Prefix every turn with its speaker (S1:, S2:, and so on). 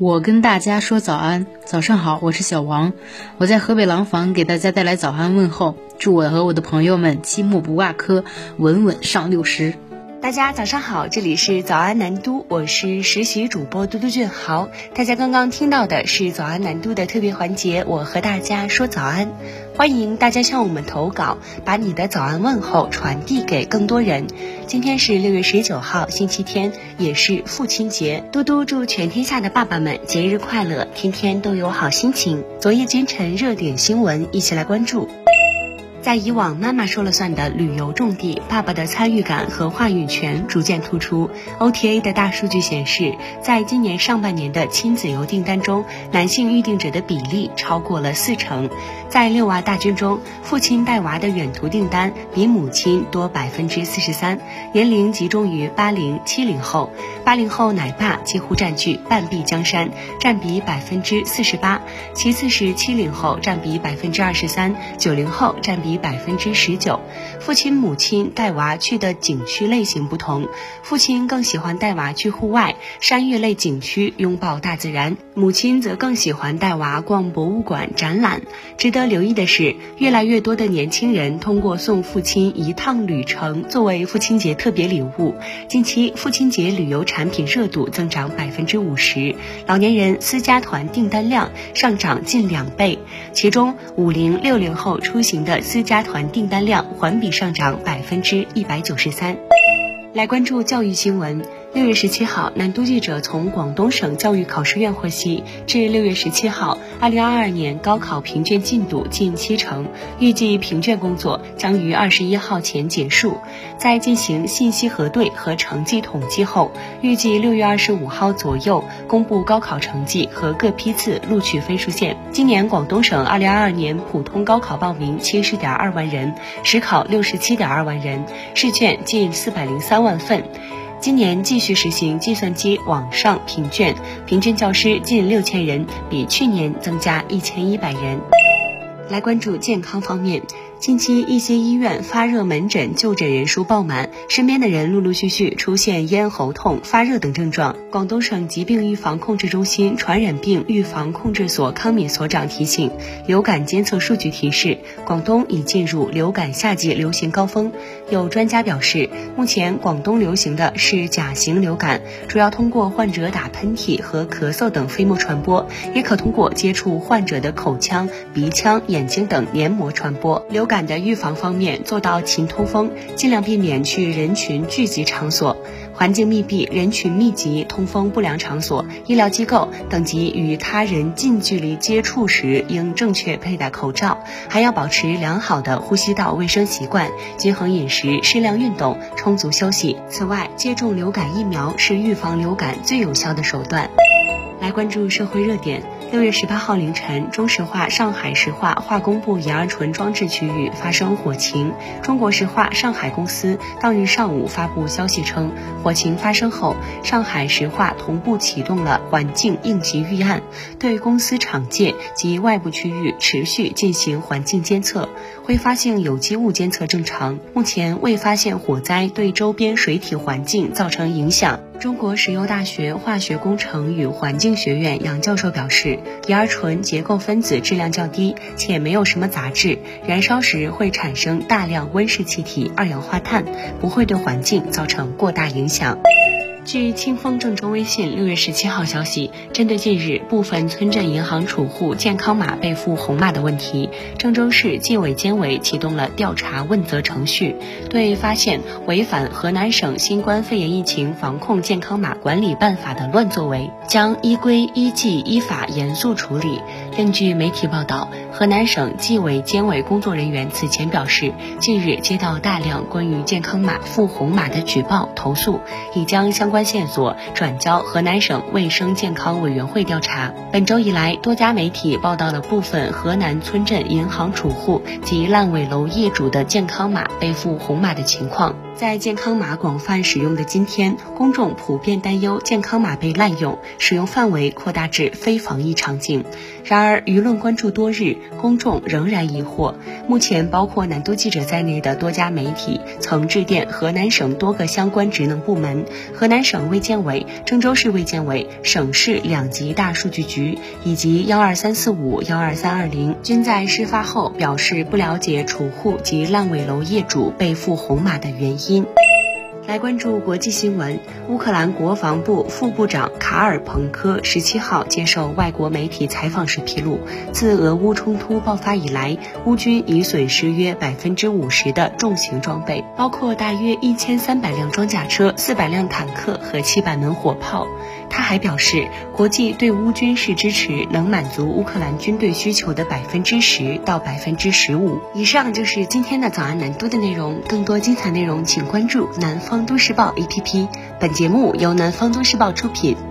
S1: 我跟大家说早安，早上好，我是小王，我在河北廊坊给大家带来早安问候，祝我和我的朋友们期末不挂科，稳稳上六十。
S2: 大家早上好，这里是早安南都，我是实习主播嘟嘟俊豪。大家刚刚听到的是早安南都的特别环节，我和大家说早安。欢迎大家向我们投稿，把你的早安问候传递给更多人。今天是六月十九号，星期天，也是父亲节。嘟嘟祝全天下的爸爸们节日快乐，天天都有好心情。昨夜今晨热点新闻，一起来关注。在以往妈妈说了算的旅游重地，爸爸的参与感和话语权逐渐突出。OTA 的大数据显示，在今年上半年的亲子游订单中，男性预订者的比例超过了四成。在六娃大军中，父亲带娃的远途订单比母亲多百分之四十三，年龄集中于八零七零后。八零后奶爸几乎占据半壁江山，占比百分之四十八，其次是七零后，占比百分之二十三，九零后占比。比百分之十九，父亲母亲带娃去的景区类型不同，父亲更喜欢带娃去户外山岳类景区，拥抱大自然；母亲则更喜欢带娃逛博物馆、展览。值得留意的是，越来越多的年轻人通过送父亲一趟旅程作为父亲节特别礼物。近期父亲节旅游产品热度增长百分之五十，老年人私家团订单量上涨近两倍，其中五零六零后出行的私。加团订单量环比上涨百分之一百九十三。来关注教育新闻。六月十七号，南都记者从广东省教育考试院获悉，至六月十七号，二零二二年高考评卷进度近七成，预计评卷工作将于二十一号前结束。在进行信息核对和成绩统计后，预计六月二十五号左右公布高考成绩和各批次录取分数线。今年广东省二零二二年普通高考报名七十点二万人，实考六十七点二万人，试卷近四百零三万份。今年继续实行计算机网上评卷，平均教师近六千人，比去年增加一千一百人。来关注健康方面。近期，一些医院发热门诊就诊人数爆满，身边的人陆陆续续出现咽喉痛、发热等症状。广东省疾病预防控制中心传染病预防控制所康敏所长提醒，流感监测数据提示，广东已进入流感夏季流行高峰。有专家表示，目前广东流行的是甲型流感，主要通过患者打喷嚏和咳嗽等飞沫传播，也可通过接触患者的口腔、鼻腔、眼睛等黏膜传播。流感的预防方面，做到勤通风，尽量避免去人群聚集场所、环境密闭、人群密集、通风不良场所、医疗机构等及与他人近距离接触时，应正确佩戴口罩，还要保持良好的呼吸道卫生习惯，均衡饮食，适量运动，充足休息。此外，接种流感疫苗是预防流感最有效的手段。来关注社会热点。六月十八号凌晨，中石化上海石化化工部乙二醇装置区域发生火情。中国石化上海公司当日上午发布消息称，火情发生后，上海石化同步启动了环境应急预案，对公司厂界及外部区域持续进行环境监测，挥发性有机物监测正常，目前未发现火灾对周边水体环境造成影响。中国石油大学化学工程与环境学院杨教授表示，乙二醇结构分子质量较低，且没有什么杂质，燃烧时会产生大量温室气体、二氧化碳，不会对环境造成过大影响。据清风郑州微信六月十七号消息，针对近日部分村镇银行储户健康码被赋红码的问题，郑州市纪委监委启动了调查问责程序，对发现违反河南省新冠肺炎疫情防控健康码管理办法的乱作为，将依规依纪依法严肃处理。根据媒体报道，河南省纪委监委工作人员此前表示，近日接到大量关于健康码赋红码的举报投诉，已将相关线索转交河南省卫生健康委员会调查。本周以来，多家媒体报道了部分河南村镇银行储户及烂尾楼业主的健康码被赋红码的情况。在健康码广泛使用的今天，公众普遍担忧健康码被滥用，使用范围扩大至非防疫场景。然而，舆论关注多日，公众仍然疑惑。目前，包括南都记者在内的多家媒体曾致电河南省多个相关职能部门、河南省卫健委、郑州市卫健委、省市两级大数据局以及幺二三四五、幺二三二零，均在事发后表示不了解储户及烂尾楼业主被赋红码的原因。来关注国际新闻。乌克兰国防部副部长卡尔彭科十七号接受外国媒体采访时披露，自俄乌冲突爆发以来，乌军已损失约百分之五十的重型装备，包括大约一千三百辆装甲车、四百辆坦克和七百门火炮。他还表示，国际对乌军事支持能满足乌克兰军队需求的百分之十到百分之十五。以上就是今天的早安南都的内容，更多精彩内容请关注南方都市报 APP。本节目由南方都市报出品。